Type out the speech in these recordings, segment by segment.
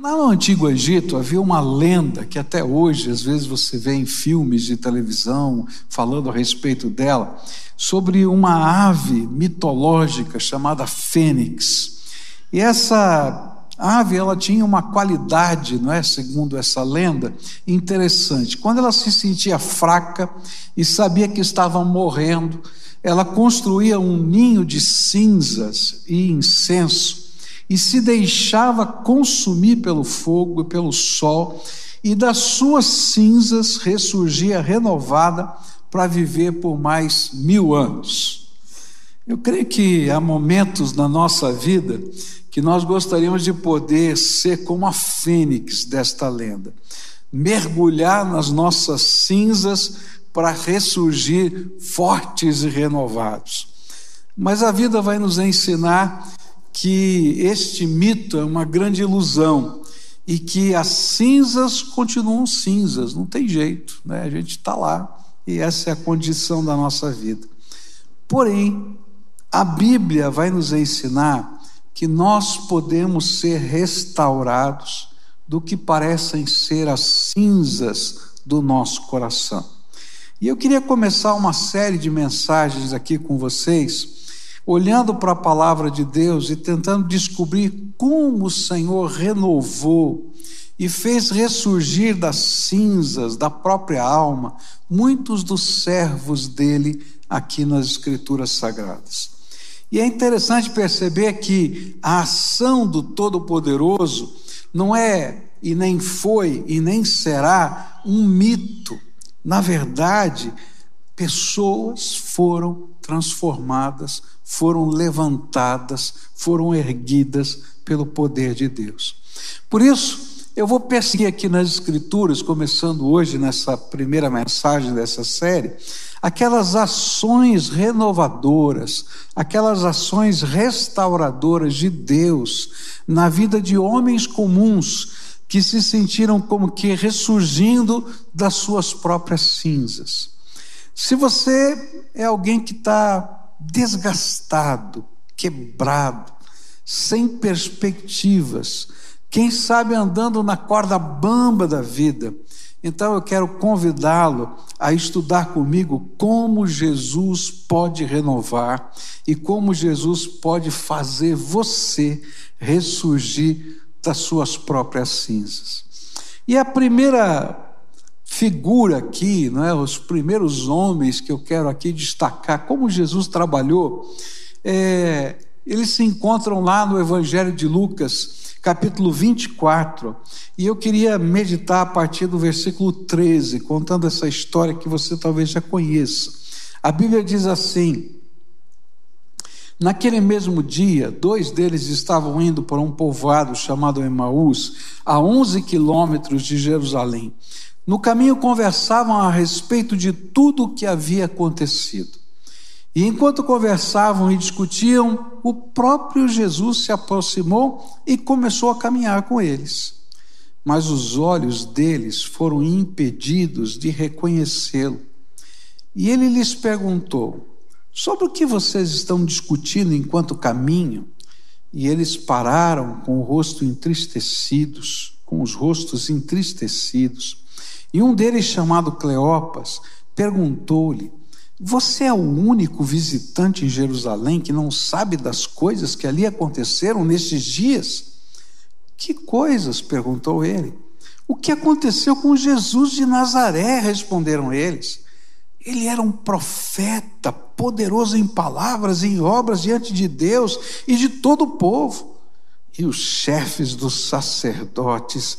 no Antigo Egito havia uma lenda que até hoje, às vezes você vê em filmes de televisão falando a respeito dela, sobre uma ave mitológica chamada fênix. E essa ave ela tinha uma qualidade, não é, segundo essa lenda, interessante. Quando ela se sentia fraca e sabia que estava morrendo, ela construía um ninho de cinzas e incenso e se deixava consumir pelo fogo e pelo sol, e das suas cinzas ressurgia renovada para viver por mais mil anos. Eu creio que há momentos na nossa vida que nós gostaríamos de poder ser como a fênix desta lenda, mergulhar nas nossas cinzas para ressurgir fortes e renovados. Mas a vida vai nos ensinar que este mito é uma grande ilusão e que as cinzas continuam cinzas, não tem jeito, né? a gente está lá e essa é a condição da nossa vida. Porém, a Bíblia vai nos ensinar que nós podemos ser restaurados do que parecem ser as cinzas do nosso coração. E eu queria começar uma série de mensagens aqui com vocês olhando para a palavra de Deus e tentando descobrir como o Senhor renovou e fez ressurgir das cinzas da própria alma muitos dos servos dele aqui nas Escrituras Sagradas. E é interessante perceber que a ação do Todo-Poderoso não é e nem foi e nem será um mito. Na verdade, pessoas foram transformadas foram levantadas, foram erguidas pelo poder de Deus. Por isso, eu vou perseguir aqui nas Escrituras, começando hoje nessa primeira mensagem dessa série, aquelas ações renovadoras, aquelas ações restauradoras de Deus na vida de homens comuns que se sentiram como que ressurgindo das suas próprias cinzas. Se você é alguém que está desgastado, quebrado, sem perspectivas, quem sabe andando na corda bamba da vida. Então eu quero convidá-lo a estudar comigo como Jesus pode renovar e como Jesus pode fazer você ressurgir das suas próprias cinzas. E a primeira figura aqui, não é? os primeiros homens que eu quero aqui destacar, como Jesus trabalhou, é, eles se encontram lá no Evangelho de Lucas, capítulo 24, e eu queria meditar a partir do versículo 13, contando essa história que você talvez já conheça. A Bíblia diz assim: Naquele mesmo dia, dois deles estavam indo para um povoado chamado Emaús, a 11 quilômetros de Jerusalém. No caminho conversavam a respeito de tudo o que havia acontecido. E enquanto conversavam e discutiam, o próprio Jesus se aproximou e começou a caminhar com eles. Mas os olhos deles foram impedidos de reconhecê-lo. E ele lhes perguntou: Sobre o que vocês estão discutindo enquanto caminham? E eles pararam com o rosto entristecidos, com os rostos entristecidos. E um deles, chamado Cleopas, perguntou-lhe: Você é o único visitante em Jerusalém que não sabe das coisas que ali aconteceram nesses dias? Que coisas? perguntou ele. O que aconteceu com Jesus de Nazaré? responderam eles. Ele era um profeta, poderoso em palavras e em obras diante de Deus e de todo o povo. E os chefes dos sacerdotes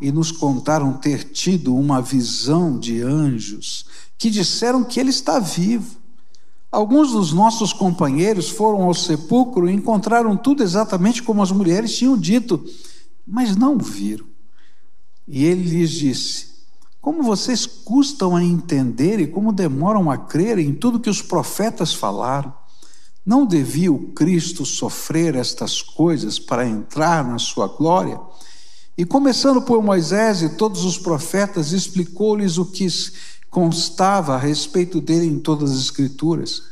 e nos contaram ter tido uma visão de anjos que disseram que ele está vivo. Alguns dos nossos companheiros foram ao sepulcro e encontraram tudo exatamente como as mulheres tinham dito, mas não viram. E ele lhes disse: Como vocês custam a entender e como demoram a crer em tudo que os profetas falaram? Não devia o Cristo sofrer estas coisas para entrar na sua glória? E começando por Moisés e todos os profetas, explicou-lhes o que constava a respeito dele em todas as Escrituras.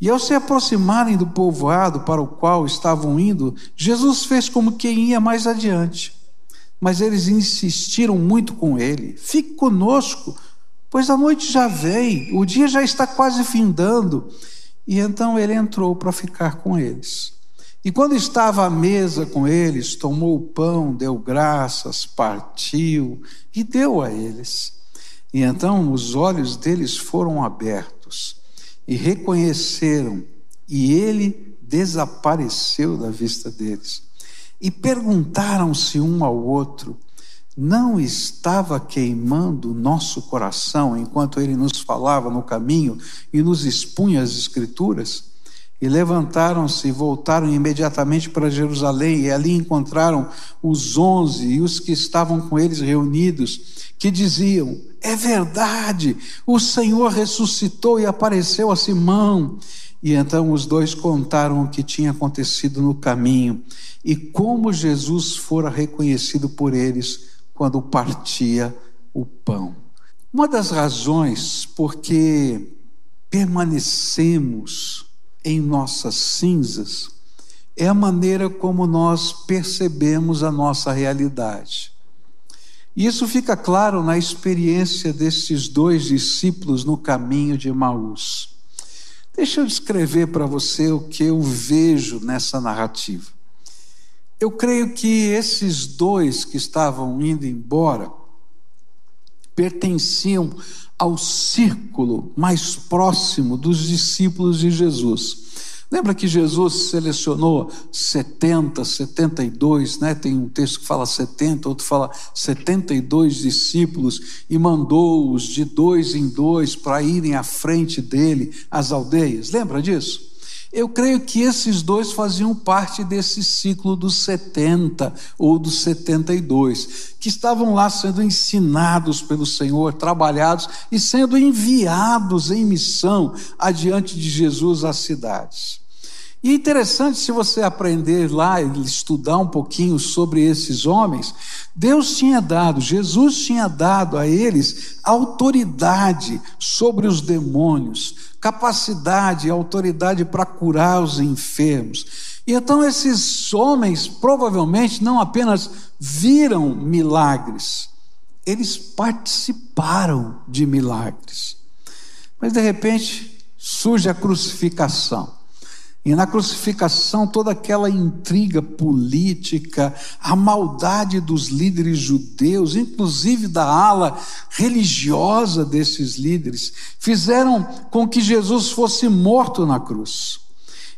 E ao se aproximarem do povoado para o qual estavam indo, Jesus fez como quem ia mais adiante. Mas eles insistiram muito com ele: Fique conosco, pois a noite já vem, o dia já está quase findando. E então ele entrou para ficar com eles. E quando estava à mesa com eles, tomou o pão, deu graças, partiu e deu a eles. E então os olhos deles foram abertos e reconheceram, e ele desapareceu da vista deles. E perguntaram-se um ao outro: não estava queimando nosso coração enquanto ele nos falava no caminho e nos expunha as Escrituras? E levantaram-se e voltaram imediatamente para Jerusalém, e ali encontraram os onze e os que estavam com eles reunidos, que diziam: É verdade, o Senhor ressuscitou e apareceu a Simão. E então os dois contaram o que tinha acontecido no caminho e como Jesus fora reconhecido por eles quando partia o pão. Uma das razões por que permanecemos em nossas cinzas é a maneira como nós percebemos a nossa realidade. Isso fica claro na experiência desses dois discípulos no caminho de Maús. Deixa eu descrever para você o que eu vejo nessa narrativa. Eu creio que esses dois que estavam indo embora pertenciam ao círculo mais próximo dos discípulos de Jesus. Lembra que Jesus selecionou 70, 72, né? Tem um texto que fala 70, outro fala 72 discípulos e mandou-os de dois em dois para irem à frente dele às aldeias. Lembra disso? Eu creio que esses dois faziam parte desse ciclo dos 70 ou dos 72, que estavam lá sendo ensinados pelo Senhor, trabalhados e sendo enviados em missão adiante de Jesus às cidades. E é interessante se você aprender lá e estudar um pouquinho sobre esses homens, Deus tinha dado, Jesus tinha dado a eles autoridade sobre os demônios, capacidade e autoridade para curar os enfermos. E então esses homens provavelmente não apenas viram milagres, eles participaram de milagres. Mas de repente surge a crucificação. E na crucificação, toda aquela intriga política, a maldade dos líderes judeus, inclusive da ala religiosa desses líderes, fizeram com que Jesus fosse morto na cruz.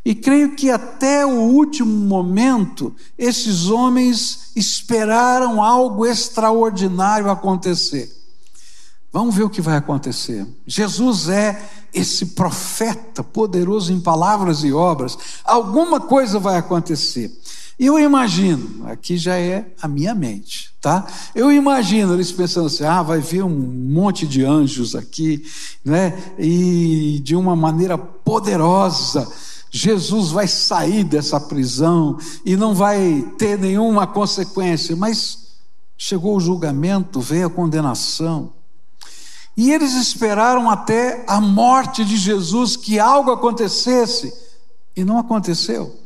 E creio que até o último momento, esses homens esperaram algo extraordinário acontecer. Vamos ver o que vai acontecer. Jesus é esse profeta poderoso em palavras e obras. Alguma coisa vai acontecer. Eu imagino, aqui já é a minha mente, tá? Eu imagino eles pensando assim: ah, vai vir um monte de anjos aqui, né? E de uma maneira poderosa. Jesus vai sair dessa prisão e não vai ter nenhuma consequência, mas chegou o julgamento, veio a condenação. E eles esperaram até a morte de Jesus que algo acontecesse, e não aconteceu.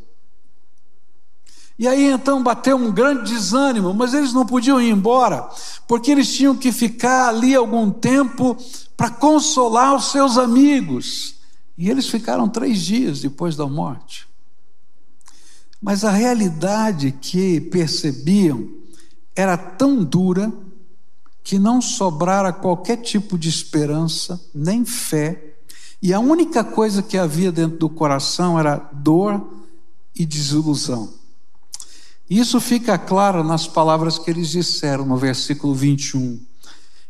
E aí então bateu um grande desânimo, mas eles não podiam ir embora, porque eles tinham que ficar ali algum tempo para consolar os seus amigos. E eles ficaram três dias depois da morte. Mas a realidade que percebiam era tão dura que não sobrara qualquer tipo de esperança, nem fé, e a única coisa que havia dentro do coração era dor e desilusão. Isso fica claro nas palavras que eles disseram no versículo 21.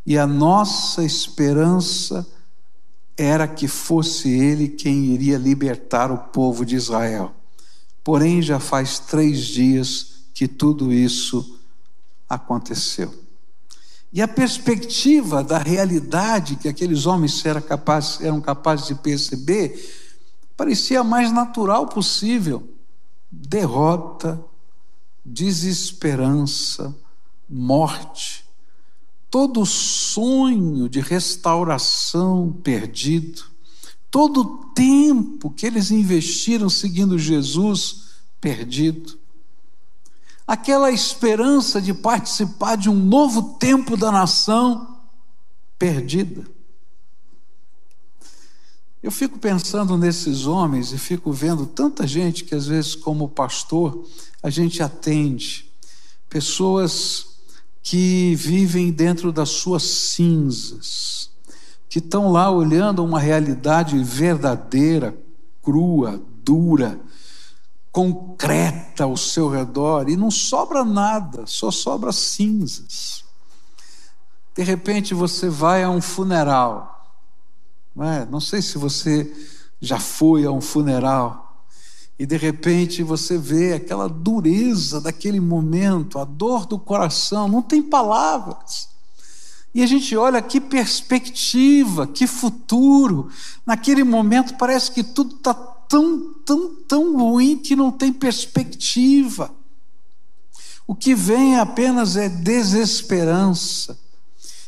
E a nossa esperança era que fosse Ele quem iria libertar o povo de Israel. Porém, já faz três dias que tudo isso aconteceu. E a perspectiva da realidade que aqueles homens eram capazes, eram capazes de perceber parecia a mais natural possível: derrota, desesperança, morte, todo sonho de restauração perdido, todo o tempo que eles investiram seguindo Jesus perdido aquela esperança de participar de um novo tempo da nação perdida. Eu fico pensando nesses homens e fico vendo tanta gente que, às vezes, como pastor, a gente atende, pessoas que vivem dentro das suas cinzas, que estão lá olhando uma realidade verdadeira, crua, dura, concreta ao seu redor e não sobra nada, só sobra cinzas. De repente você vai a um funeral, não, é? não sei se você já foi a um funeral, e de repente você vê aquela dureza daquele momento, a dor do coração, não tem palavras. E a gente olha que perspectiva, que futuro. Naquele momento parece que tudo está tão, tão, tão ruim que não tem perspectiva. O que vem apenas é desesperança.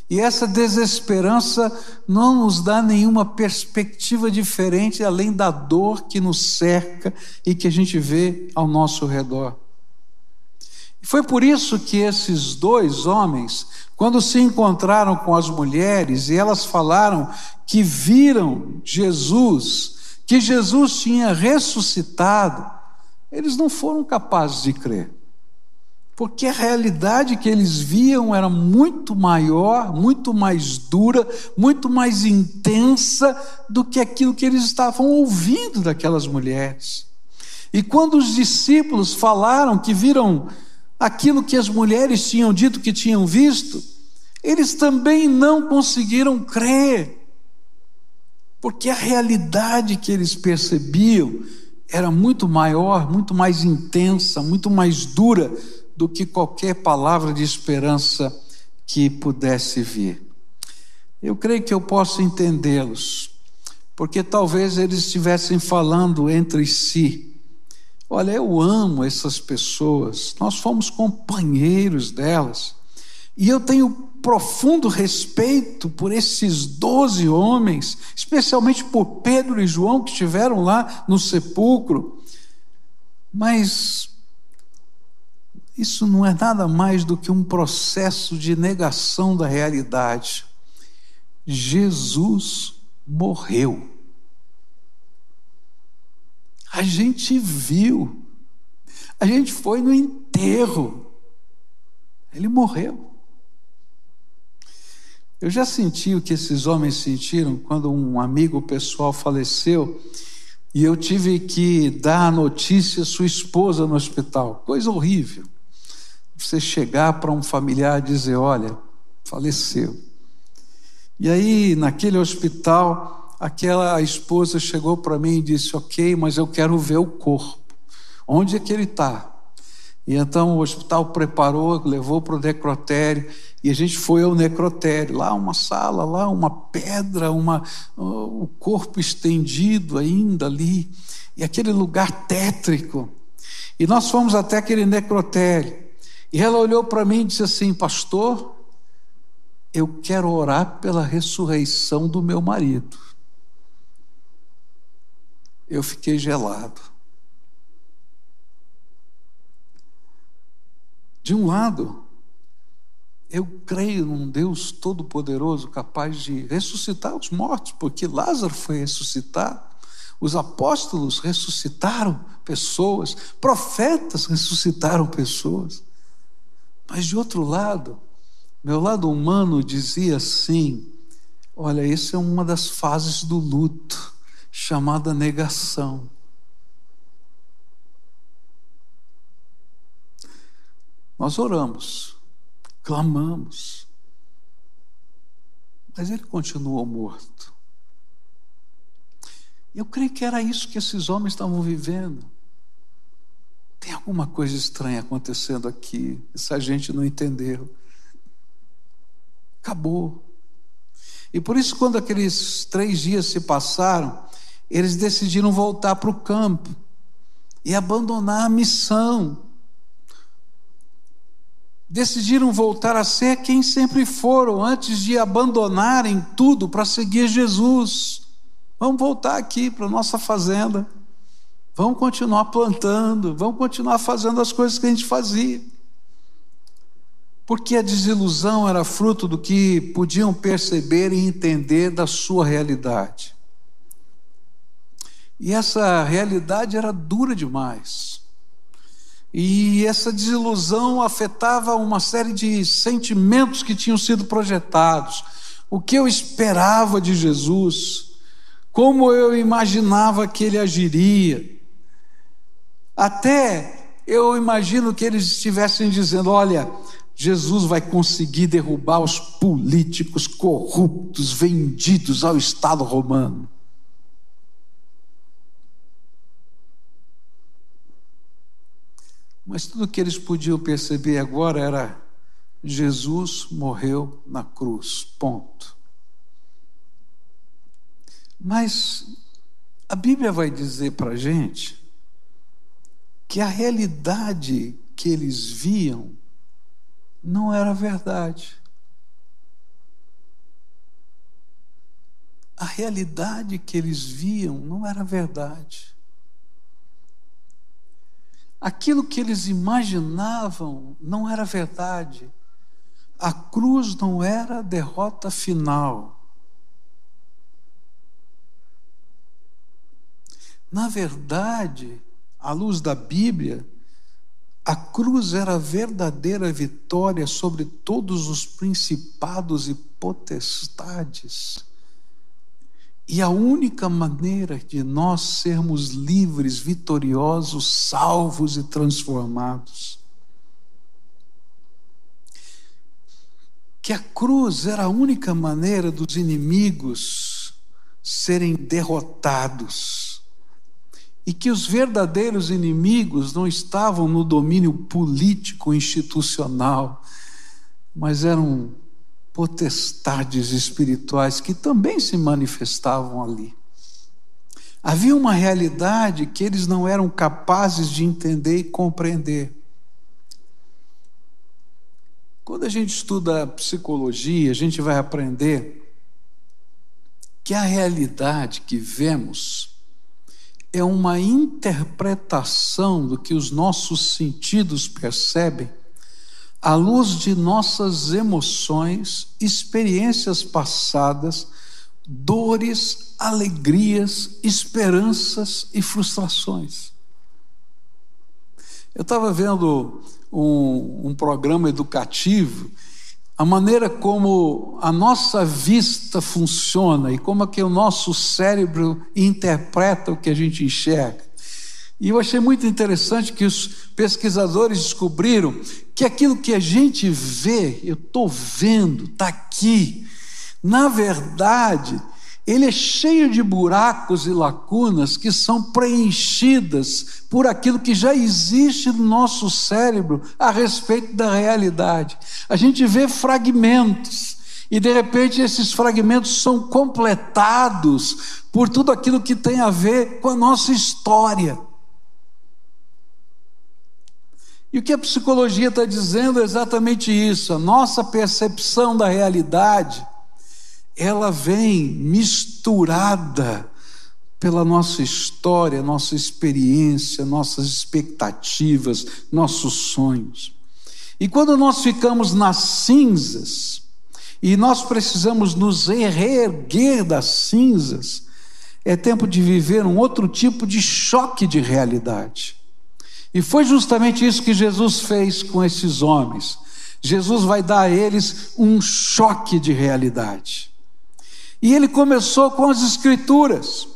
E essa desesperança não nos dá nenhuma perspectiva diferente além da dor que nos cerca e que a gente vê ao nosso redor. Foi por isso que esses dois homens, quando se encontraram com as mulheres e elas falaram que viram Jesus que Jesus tinha ressuscitado, eles não foram capazes de crer. Porque a realidade que eles viam era muito maior, muito mais dura, muito mais intensa do que aquilo que eles estavam ouvindo daquelas mulheres. E quando os discípulos falaram que viram aquilo que as mulheres tinham dito que tinham visto, eles também não conseguiram crer porque a realidade que eles percebiam era muito maior, muito mais intensa, muito mais dura do que qualquer palavra de esperança que pudesse vir. Eu creio que eu posso entendê-los, porque talvez eles estivessem falando entre si. Olha, eu amo essas pessoas, nós fomos companheiros delas, e eu tenho profundo respeito por esses doze homens, especialmente por Pedro e João que estiveram lá no sepulcro. Mas isso não é nada mais do que um processo de negação da realidade. Jesus morreu. A gente viu, a gente foi no enterro, ele morreu. Eu já senti o que esses homens sentiram quando um amigo pessoal faleceu e eu tive que dar a notícia sua esposa no hospital. Coisa horrível. Você chegar para um familiar e dizer: Olha, faleceu. E aí, naquele hospital, aquela esposa chegou para mim e disse: Ok, mas eu quero ver o corpo. Onde é que ele está? E então o hospital preparou, levou para o necrotério, e a gente foi ao necrotério, lá uma sala, lá uma pedra, uma, o corpo estendido ainda ali, e aquele lugar tétrico. E nós fomos até aquele necrotério, e ela olhou para mim e disse assim: Pastor, eu quero orar pela ressurreição do meu marido. Eu fiquei gelado. De um lado, eu creio num Deus todo-poderoso capaz de ressuscitar os mortos, porque Lázaro foi ressuscitado, os apóstolos ressuscitaram pessoas, profetas ressuscitaram pessoas. Mas de outro lado, meu lado humano dizia assim: olha, essa é uma das fases do luto, chamada negação. Nós oramos, clamamos, mas ele continuou morto. Eu creio que era isso que esses homens estavam vivendo. Tem alguma coisa estranha acontecendo aqui, essa gente não entendeu. Acabou. E por isso, quando aqueles três dias se passaram, eles decidiram voltar para o campo e abandonar a missão. Decidiram voltar a ser quem sempre foram, antes de abandonarem tudo para seguir Jesus. Vamos voltar aqui para nossa fazenda. Vamos continuar plantando, vamos continuar fazendo as coisas que a gente fazia. Porque a desilusão era fruto do que podiam perceber e entender da sua realidade. E essa realidade era dura demais. E essa desilusão afetava uma série de sentimentos que tinham sido projetados. O que eu esperava de Jesus, como eu imaginava que ele agiria. Até eu imagino que eles estivessem dizendo: olha, Jesus vai conseguir derrubar os políticos corruptos vendidos ao Estado romano. Mas tudo que eles podiam perceber agora era: Jesus morreu na cruz, ponto. Mas a Bíblia vai dizer para a gente que a realidade que eles viam não era verdade. A realidade que eles viam não era verdade. Aquilo que eles imaginavam não era verdade. A cruz não era a derrota final. Na verdade, à luz da Bíblia, a cruz era a verdadeira vitória sobre todos os principados e potestades. E a única maneira de nós sermos livres, vitoriosos, salvos e transformados. Que a cruz era a única maneira dos inimigos serem derrotados. E que os verdadeiros inimigos não estavam no domínio político institucional, mas eram potestades espirituais que também se manifestavam ali. Havia uma realidade que eles não eram capazes de entender e compreender. Quando a gente estuda psicologia, a gente vai aprender que a realidade que vemos é uma interpretação do que os nossos sentidos percebem à luz de nossas emoções, experiências passadas, dores, alegrias, esperanças e frustrações. Eu estava vendo um, um, programa educativo, a maneira como a nossa vista funciona e como é que o nosso cérebro interpreta o que a gente enxerga. E eu achei muito interessante que os pesquisadores descobriram que aquilo que a gente vê, eu estou vendo, está aqui, na verdade, ele é cheio de buracos e lacunas que são preenchidas por aquilo que já existe no nosso cérebro a respeito da realidade. A gente vê fragmentos. E de repente esses fragmentos são completados por tudo aquilo que tem a ver com a nossa história. E o que a psicologia está dizendo é exatamente isso. A nossa percepção da realidade, ela vem misturada pela nossa história, nossa experiência, nossas expectativas, nossos sonhos. E quando nós ficamos nas cinzas, e nós precisamos nos reerguer das cinzas, é tempo de viver um outro tipo de choque de realidade. E foi justamente isso que Jesus fez com esses homens. Jesus vai dar a eles um choque de realidade. E ele começou com as Escrituras.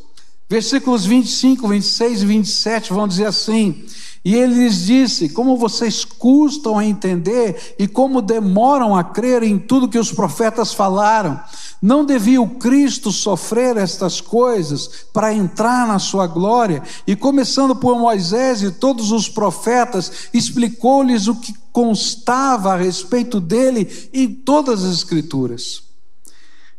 Versículos 25, 26 e 27 vão dizer assim: E ele lhes disse: Como vocês custam a entender e como demoram a crer em tudo que os profetas falaram. Não devia o Cristo sofrer estas coisas para entrar na sua glória? E começando por Moisés e todos os profetas, explicou-lhes o que constava a respeito dele em todas as Escrituras.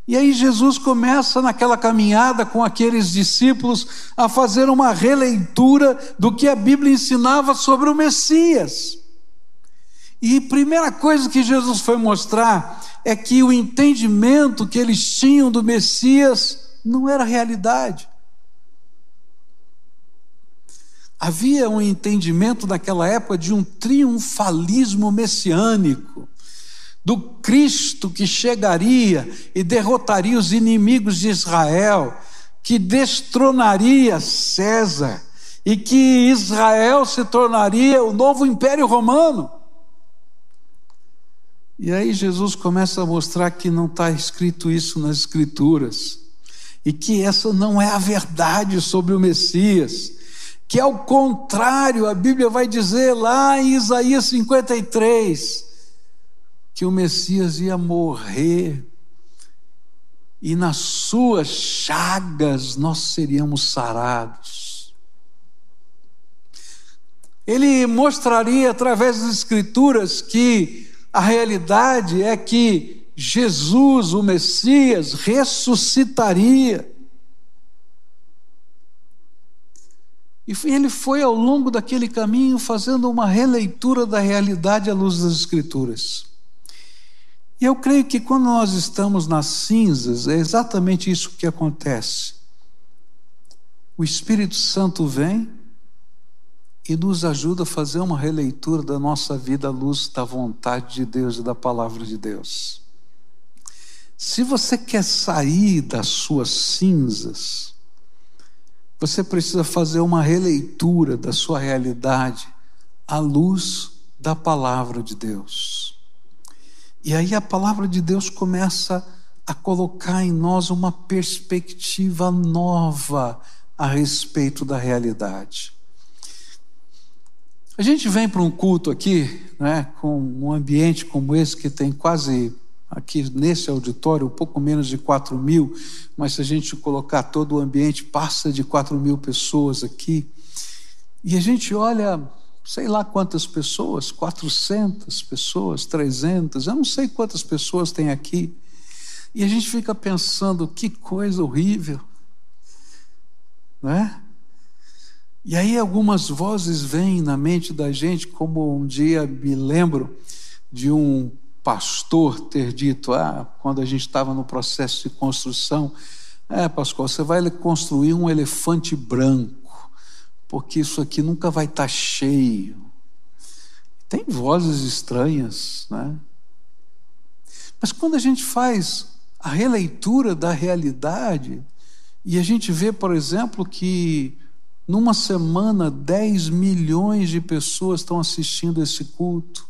E aí Jesus começa naquela caminhada com aqueles discípulos a fazer uma releitura do que a Bíblia ensinava sobre o Messias. E primeira coisa que Jesus foi mostrar é que o entendimento que eles tinham do Messias não era realidade. Havia um entendimento naquela época de um triunfalismo messiânico, do Cristo que chegaria e derrotaria os inimigos de Israel, que destronaria César e que Israel se tornaria o novo império romano. E aí Jesus começa a mostrar que não está escrito isso nas Escrituras, e que essa não é a verdade sobre o Messias, que ao contrário, a Bíblia vai dizer lá em Isaías 53, que o Messias ia morrer, e nas suas chagas nós seríamos sarados. Ele mostraria através das Escrituras que a realidade é que Jesus, o Messias, ressuscitaria. E ele foi ao longo daquele caminho fazendo uma releitura da realidade à luz das Escrituras. E eu creio que quando nós estamos nas cinzas, é exatamente isso que acontece. O Espírito Santo vem e nos ajuda a fazer uma releitura da nossa vida à luz da vontade de Deus e da palavra de Deus. Se você quer sair das suas cinzas, você precisa fazer uma releitura da sua realidade à luz da palavra de Deus. E aí a palavra de Deus começa a colocar em nós uma perspectiva nova a respeito da realidade. A gente vem para um culto aqui, né, com um ambiente como esse, que tem quase, aqui nesse auditório, um pouco menos de 4 mil, mas se a gente colocar todo o ambiente, passa de 4 mil pessoas aqui. E a gente olha, sei lá quantas pessoas, 400 pessoas, 300, eu não sei quantas pessoas tem aqui. E a gente fica pensando, que coisa horrível, não é? E aí algumas vozes vêm na mente da gente, como um dia me lembro de um pastor ter dito, ah, quando a gente estava no processo de construção, é, Pascoal, você vai construir um elefante branco, porque isso aqui nunca vai estar tá cheio. Tem vozes estranhas, né? Mas quando a gente faz a releitura da realidade, e a gente vê, por exemplo, que numa semana, 10 milhões de pessoas estão assistindo esse culto.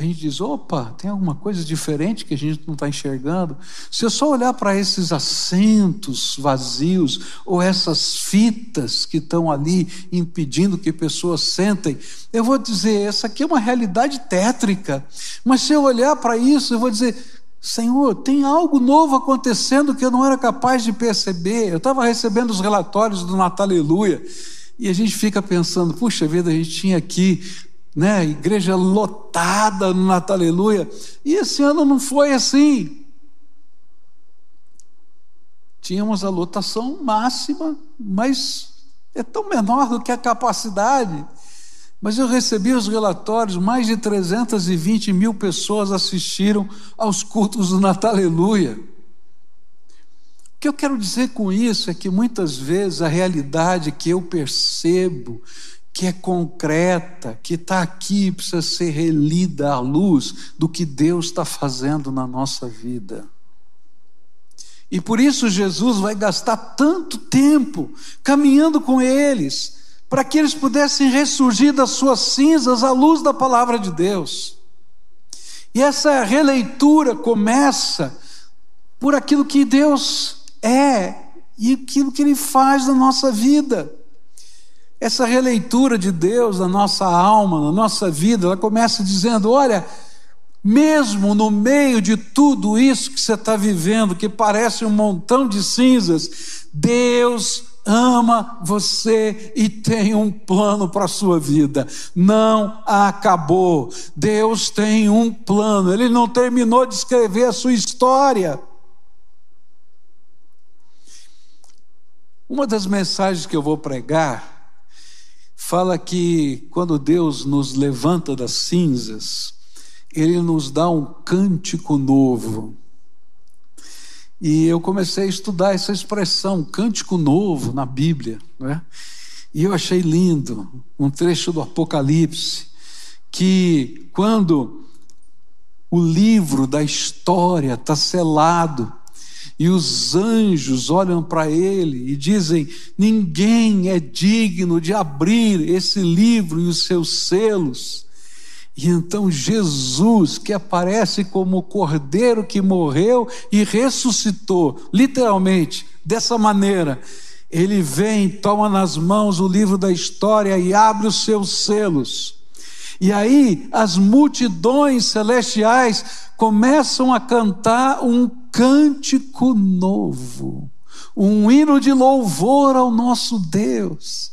A gente diz: opa, tem alguma coisa diferente que a gente não está enxergando? Se eu só olhar para esses assentos vazios, ou essas fitas que estão ali impedindo que pessoas sentem, eu vou dizer: essa aqui é uma realidade tétrica. Mas se eu olhar para isso, eu vou dizer: Senhor, tem algo novo acontecendo que eu não era capaz de perceber. Eu estava recebendo os relatórios do Natal Aleluia e a gente fica pensando: puxa vida, a gente tinha aqui, né, igreja lotada no Natal Aleluia e esse ano não foi assim. Tínhamos a lotação máxima, mas é tão menor do que a capacidade. Mas eu recebi os relatórios, mais de 320 mil pessoas assistiram aos cultos do Natal Aleluia. O que eu quero dizer com isso é que muitas vezes a realidade que eu percebo, que é concreta, que está aqui, precisa ser relida à luz do que Deus está fazendo na nossa vida. E por isso Jesus vai gastar tanto tempo caminhando com eles para que eles pudessem ressurgir das suas cinzas à luz da palavra de Deus. E essa releitura começa por aquilo que Deus é e aquilo que Ele faz na nossa vida. Essa releitura de Deus na nossa alma, na nossa vida, ela começa dizendo: olha, mesmo no meio de tudo isso que você está vivendo, que parece um montão de cinzas, Deus ama você e tem um plano para a sua vida. Não acabou. Deus tem um plano. Ele não terminou de escrever a sua história. Uma das mensagens que eu vou pregar fala que quando Deus nos levanta das cinzas, Ele nos dá um cântico novo. E eu comecei a estudar essa expressão, cântico novo, na Bíblia. Né? E eu achei lindo um trecho do Apocalipse, que quando o livro da história está selado, e os anjos olham para ele e dizem: ninguém é digno de abrir esse livro e os seus selos. E então Jesus, que aparece como o cordeiro que morreu e ressuscitou, literalmente, dessa maneira, ele vem, toma nas mãos o livro da história e abre os seus selos. E aí as multidões celestiais começam a cantar um cântico novo, um hino de louvor ao nosso Deus.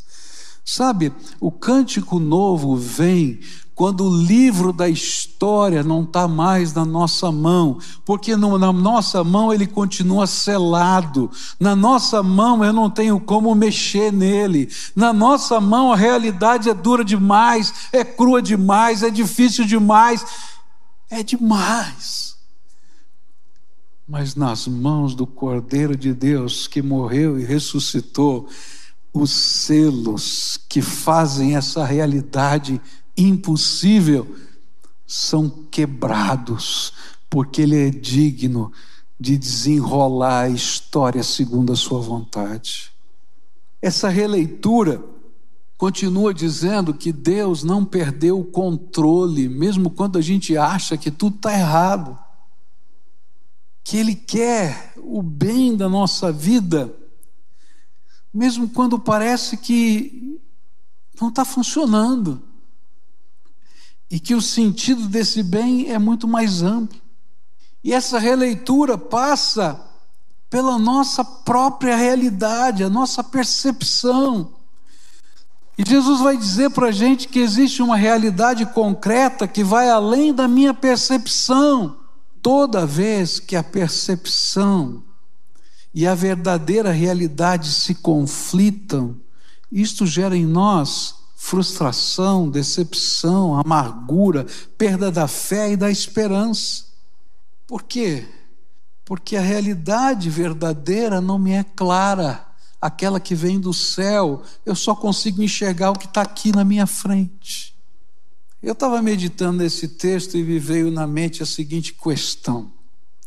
Sabe, o cântico novo vem quando o livro da história não está mais na nossa mão, porque no, na nossa mão ele continua selado, na nossa mão eu não tenho como mexer nele, na nossa mão a realidade é dura demais, é crua demais, é difícil demais, é demais. Mas nas mãos do Cordeiro de Deus que morreu e ressuscitou, os selos que fazem essa realidade impossível são quebrados, porque Ele é digno de desenrolar a história segundo a Sua vontade. Essa releitura continua dizendo que Deus não perdeu o controle, mesmo quando a gente acha que tudo está errado que Ele quer o bem da nossa vida, mesmo quando parece que não está funcionando, e que o sentido desse bem é muito mais amplo. E essa releitura passa pela nossa própria realidade, a nossa percepção. E Jesus vai dizer para a gente que existe uma realidade concreta que vai além da minha percepção toda vez que a percepção e a verdadeira realidade se conflitam, isto gera em nós frustração, decepção, amargura, perda da fé e da esperança. Por quê? Porque a realidade verdadeira não me é clara, aquela que vem do céu, eu só consigo enxergar o que está aqui na minha frente. Eu estava meditando nesse texto e me veio na mente a seguinte questão.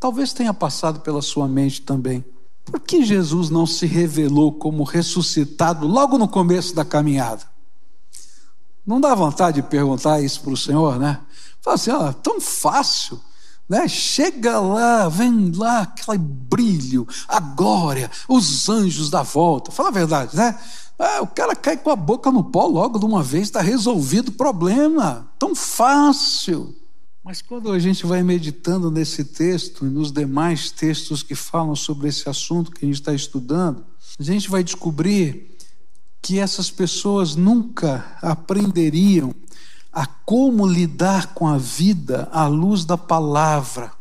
Talvez tenha passado pela sua mente também. Por que Jesus não se revelou como ressuscitado logo no começo da caminhada? Não dá vontade de perguntar isso para o Senhor, né? Fala assim, ó, tão fácil, né? Chega lá, vem lá aquele brilho, a glória, os anjos da volta. Fala a verdade, né? Ah, o cara cai com a boca no pó logo de uma vez, está resolvido o problema. Tão fácil. Mas quando a gente vai meditando nesse texto e nos demais textos que falam sobre esse assunto que a gente está estudando, a gente vai descobrir que essas pessoas nunca aprenderiam a como lidar com a vida à luz da palavra,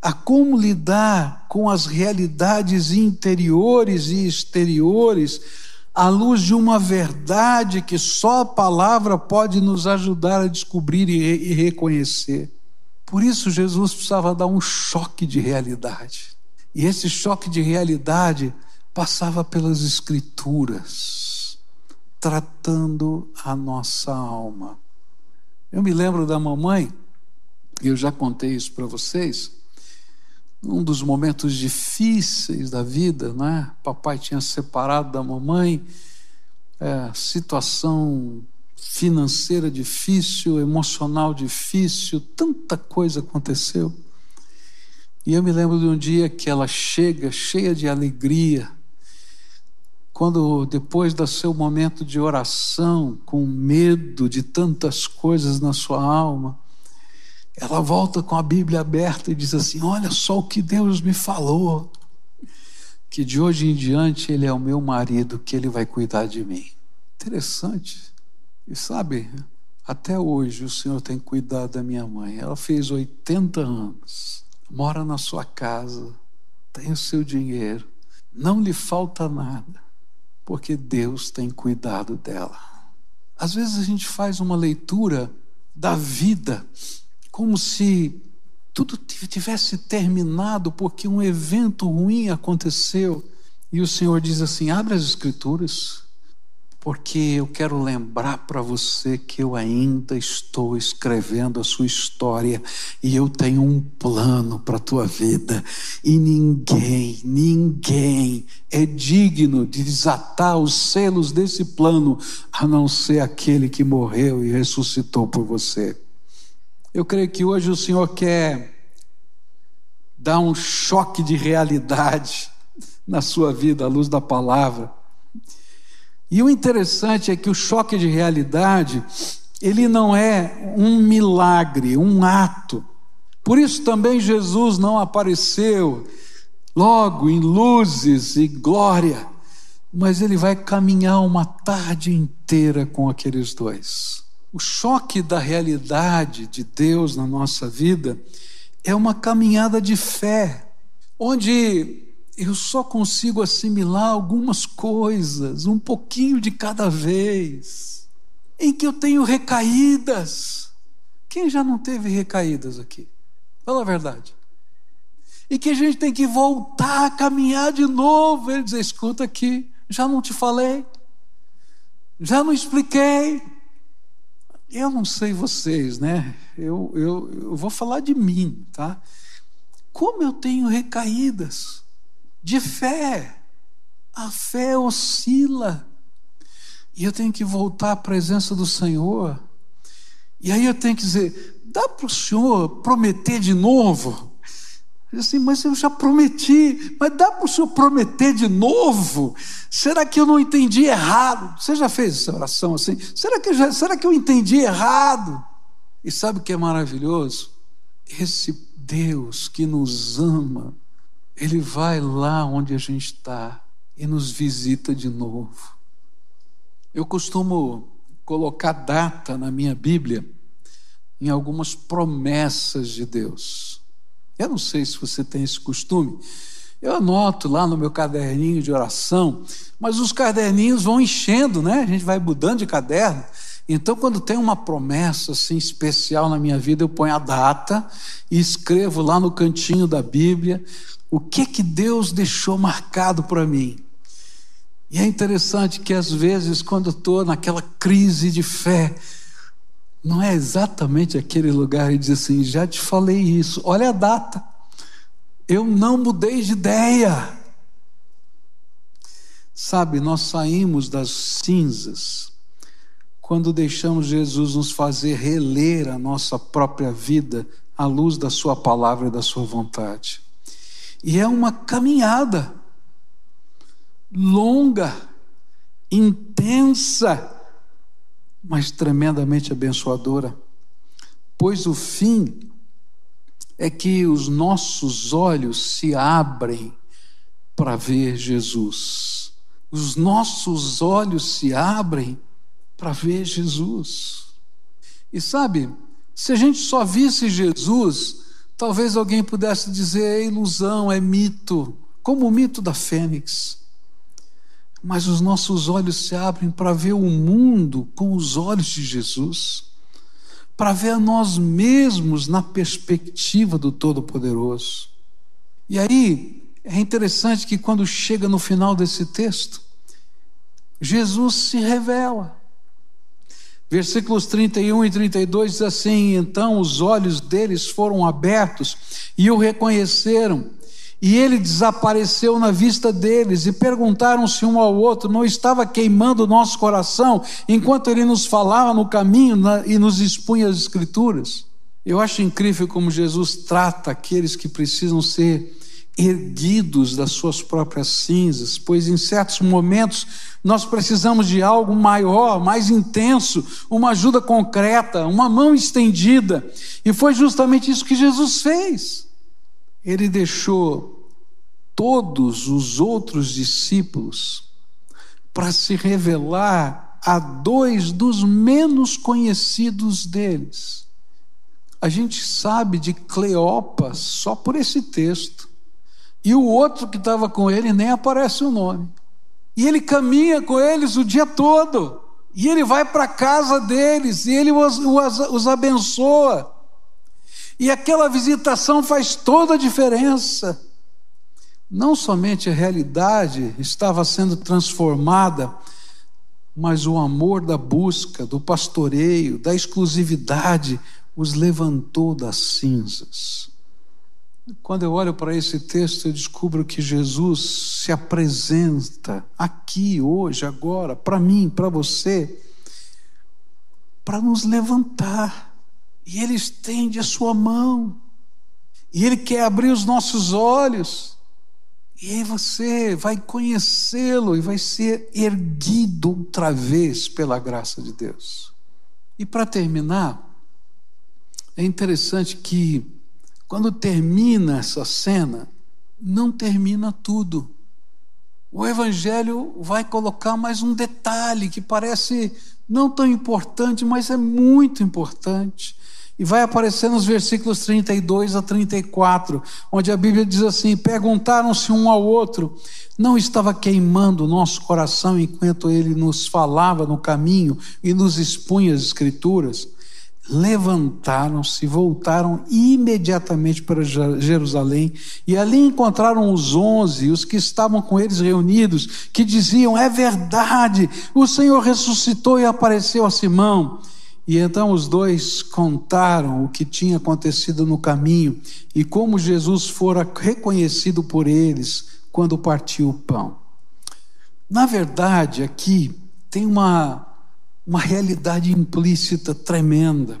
a como lidar com as realidades interiores e exteriores à luz de uma verdade que só a palavra pode nos ajudar a descobrir e, reconhecer. Por isso, Jesus precisava dar um choque de realidade. E esse choque de realidade passava pelas Escrituras, tratando a nossa alma. Eu me lembro da mamãe, e eu já contei isso para vocês, um dos momentos difíceis da vida, né? Papai tinha separado da mamãe, é, situação financeira difícil, emocional difícil, tanta coisa aconteceu. E eu me lembro de um dia que ela chega cheia de alegria, quando depois do seu momento de oração, com medo de tantas coisas na sua alma, ela volta com a Bíblia aberta e diz assim: Olha só o que Deus me falou. Que de hoje em diante ele é o meu marido, que ele vai cuidar de mim. Interessante. E sabe, até hoje o Senhor tem cuidado da minha mãe. Ela fez 80 anos, mora na sua casa, tem o seu dinheiro, não lhe falta nada, porque Deus tem cuidado dela. Às vezes a gente faz uma leitura da vida como se tudo tivesse terminado porque um evento ruim aconteceu. E o Senhor diz assim: abre as Escrituras, porque eu quero lembrar para você que eu ainda estou escrevendo a sua história e eu tenho um plano para a tua vida. E ninguém, ninguém é digno de desatar os selos desse plano a não ser aquele que morreu e ressuscitou por você. Eu creio que hoje o Senhor quer dar um choque de realidade na sua vida à luz da palavra. E o interessante é que o choque de realidade, ele não é um milagre, um ato. Por isso também Jesus não apareceu logo em luzes e glória, mas ele vai caminhar uma tarde inteira com aqueles dois. O choque da realidade de Deus na nossa vida é uma caminhada de fé, onde eu só consigo assimilar algumas coisas, um pouquinho de cada vez, em que eu tenho recaídas. Quem já não teve recaídas aqui? Fala a verdade. E que a gente tem que voltar a caminhar de novo. Ele diz: escuta aqui, já não te falei, já não expliquei. Eu não sei vocês, né? Eu, eu, eu vou falar de mim, tá? Como eu tenho recaídas de fé. A fé oscila. E eu tenho que voltar à presença do Senhor. E aí eu tenho que dizer: dá para o Senhor prometer de novo? Assim, mas eu já prometi, mas dá para o senhor prometer de novo? Será que eu não entendi errado? Você já fez essa oração assim? Será que, já, será que eu entendi errado? E sabe o que é maravilhoso? Esse Deus que nos ama, Ele vai lá onde a gente está e nos visita de novo. Eu costumo colocar data na minha Bíblia em algumas promessas de Deus. Eu não sei se você tem esse costume. Eu anoto lá no meu caderninho de oração, mas os caderninhos vão enchendo, né? A gente vai mudando de caderno. Então, quando tem uma promessa assim especial na minha vida, eu ponho a data e escrevo lá no cantinho da Bíblia o que que Deus deixou marcado para mim. E é interessante que às vezes, quando estou naquela crise de fé, não é exatamente aquele lugar e diz assim: já te falei isso, olha a data, eu não mudei de ideia. Sabe, nós saímos das cinzas quando deixamos Jesus nos fazer reler a nossa própria vida à luz da Sua palavra e da Sua vontade. E é uma caminhada longa, intensa, mas tremendamente abençoadora, pois o fim é que os nossos olhos se abrem para ver Jesus. Os nossos olhos se abrem para ver Jesus. E sabe, se a gente só visse Jesus, talvez alguém pudesse dizer é ilusão, é mito, como o mito da fênix mas os nossos olhos se abrem para ver o mundo com os olhos de Jesus, para ver a nós mesmos na perspectiva do Todo-Poderoso. E aí é interessante que quando chega no final desse texto, Jesus se revela. Versículos 31 e 32 diz assim: Então os olhos deles foram abertos e o reconheceram e ele desapareceu na vista deles e perguntaram-se um ao outro: não estava queimando o nosso coração enquanto ele nos falava no caminho e nos expunha as Escrituras? Eu acho incrível como Jesus trata aqueles que precisam ser erguidos das suas próprias cinzas, pois em certos momentos nós precisamos de algo maior, mais intenso, uma ajuda concreta, uma mão estendida. E foi justamente isso que Jesus fez. Ele deixou todos os outros discípulos para se revelar a dois dos menos conhecidos deles. A gente sabe de Cleopas só por esse texto. E o outro que estava com ele nem aparece o nome. E ele caminha com eles o dia todo. E ele vai para a casa deles e ele os, os, os abençoa. E aquela visitação faz toda a diferença. Não somente a realidade estava sendo transformada, mas o amor da busca, do pastoreio, da exclusividade, os levantou das cinzas. Quando eu olho para esse texto, eu descubro que Jesus se apresenta aqui, hoje, agora, para mim, para você, para nos levantar. E Ele estende a sua mão. E Ele quer abrir os nossos olhos. E aí você vai conhecê-lo e vai ser erguido outra vez pela graça de Deus. E para terminar, é interessante que quando termina essa cena, não termina tudo. O Evangelho vai colocar mais um detalhe que parece não tão importante, mas é muito importante. E vai aparecer nos versículos 32 a 34, onde a Bíblia diz assim: Perguntaram-se um ao outro, não estava queimando o nosso coração enquanto ele nos falava no caminho e nos expunha as Escrituras? Levantaram-se, voltaram imediatamente para Jerusalém e ali encontraram os onze, os que estavam com eles reunidos, que diziam: É verdade, o Senhor ressuscitou e apareceu a Simão. E então os dois contaram o que tinha acontecido no caminho e como Jesus fora reconhecido por eles quando partiu o pão. Na verdade, aqui tem uma uma realidade implícita tremenda.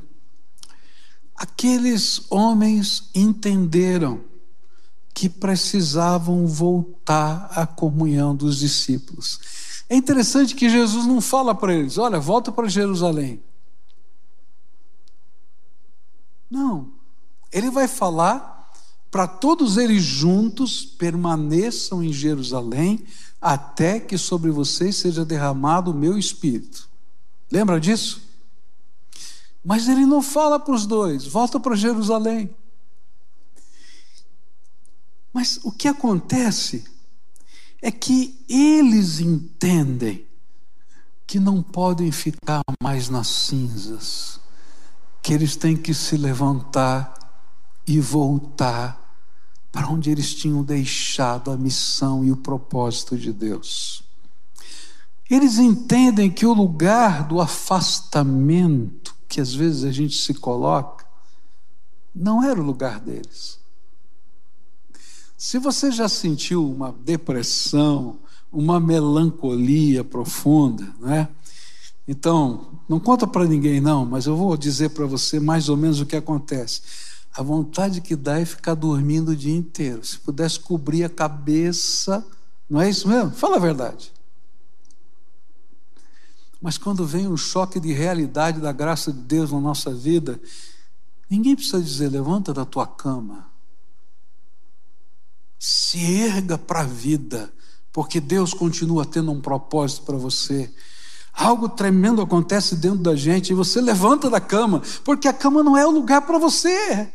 Aqueles homens entenderam que precisavam voltar à comunhão dos discípulos. É interessante que Jesus não fala para eles: olha, volta para Jerusalém. Não. Ele vai falar para todos eles juntos permaneçam em Jerusalém até que sobre vocês seja derramado o meu espírito. Lembra disso? Mas ele não fala para os dois, volta para Jerusalém. Mas o que acontece é que eles entendem que não podem ficar mais nas cinzas, que eles têm que se levantar e voltar para onde eles tinham deixado a missão e o propósito de Deus. Eles entendem que o lugar do afastamento que às vezes a gente se coloca não era o lugar deles. Se você já sentiu uma depressão, uma melancolia profunda, né? Então, não conta para ninguém não, mas eu vou dizer para você mais ou menos o que acontece. A vontade que dá é ficar dormindo o dia inteiro. Se pudesse cobrir a cabeça, não é isso mesmo? Fala a verdade. Mas quando vem o choque de realidade da graça de Deus na nossa vida, ninguém precisa dizer: levanta da tua cama. Se erga para a vida, porque Deus continua tendo um propósito para você. Algo tremendo acontece dentro da gente e você levanta da cama, porque a cama não é o lugar para você.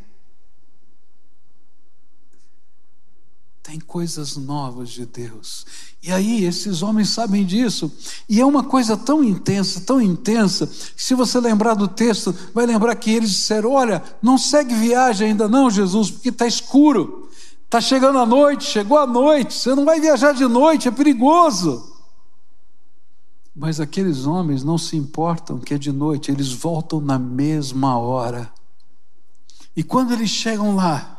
Tem coisas novas de Deus. E aí, esses homens sabem disso. E é uma coisa tão intensa, tão intensa, que se você lembrar do texto, vai lembrar que eles disseram: Olha, não segue viagem ainda não, Jesus, porque está escuro. Está chegando a noite, chegou a noite, você não vai viajar de noite, é perigoso. Mas aqueles homens não se importam que é de noite, eles voltam na mesma hora. E quando eles chegam lá,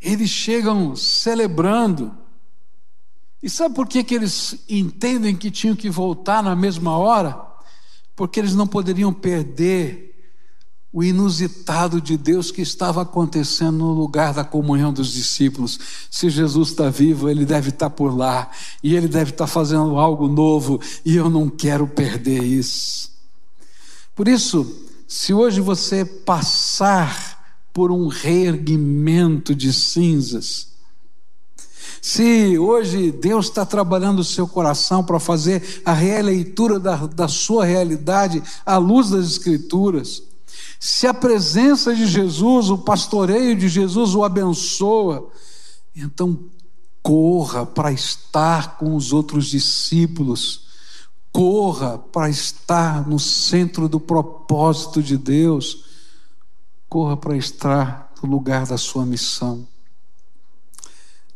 eles chegam celebrando. E sabe por que, que eles entendem que tinham que voltar na mesma hora? Porque eles não poderiam perder o inusitado de Deus que estava acontecendo no lugar da comunhão dos discípulos. Se Jesus está vivo, ele deve estar por lá, e ele deve estar fazendo algo novo, e eu não quero perder isso. Por isso, se hoje você passar por um reerguimento de cinzas, se hoje Deus está trabalhando o seu coração para fazer a releitura da, da sua realidade à luz das Escrituras, se a presença de Jesus, o pastoreio de Jesus o abençoa, então corra para estar com os outros discípulos, corra para estar no centro do propósito de Deus, corra para estar no lugar da sua missão.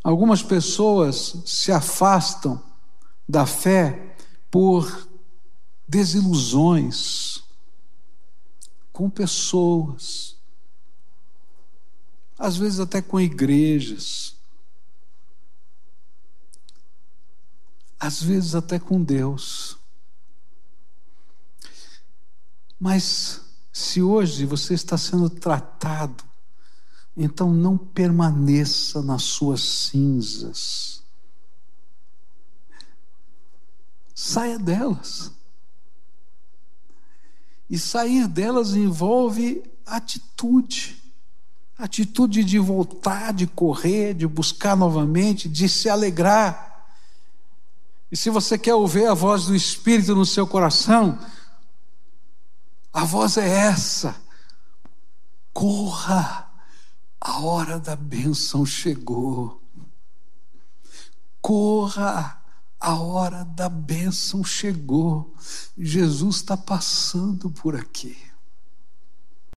Algumas pessoas se afastam da fé por desilusões, com pessoas, às vezes até com igrejas, às vezes até com Deus. Mas se hoje você está sendo tratado, então não permaneça nas suas cinzas. Saia delas. E sair delas envolve atitude. Atitude de voltar, de correr, de buscar novamente, de se alegrar. E se você quer ouvir a voz do Espírito no seu coração, a voz é essa: corra, a hora da bênção chegou. Corra, a hora da bênção chegou. Jesus está passando por aqui.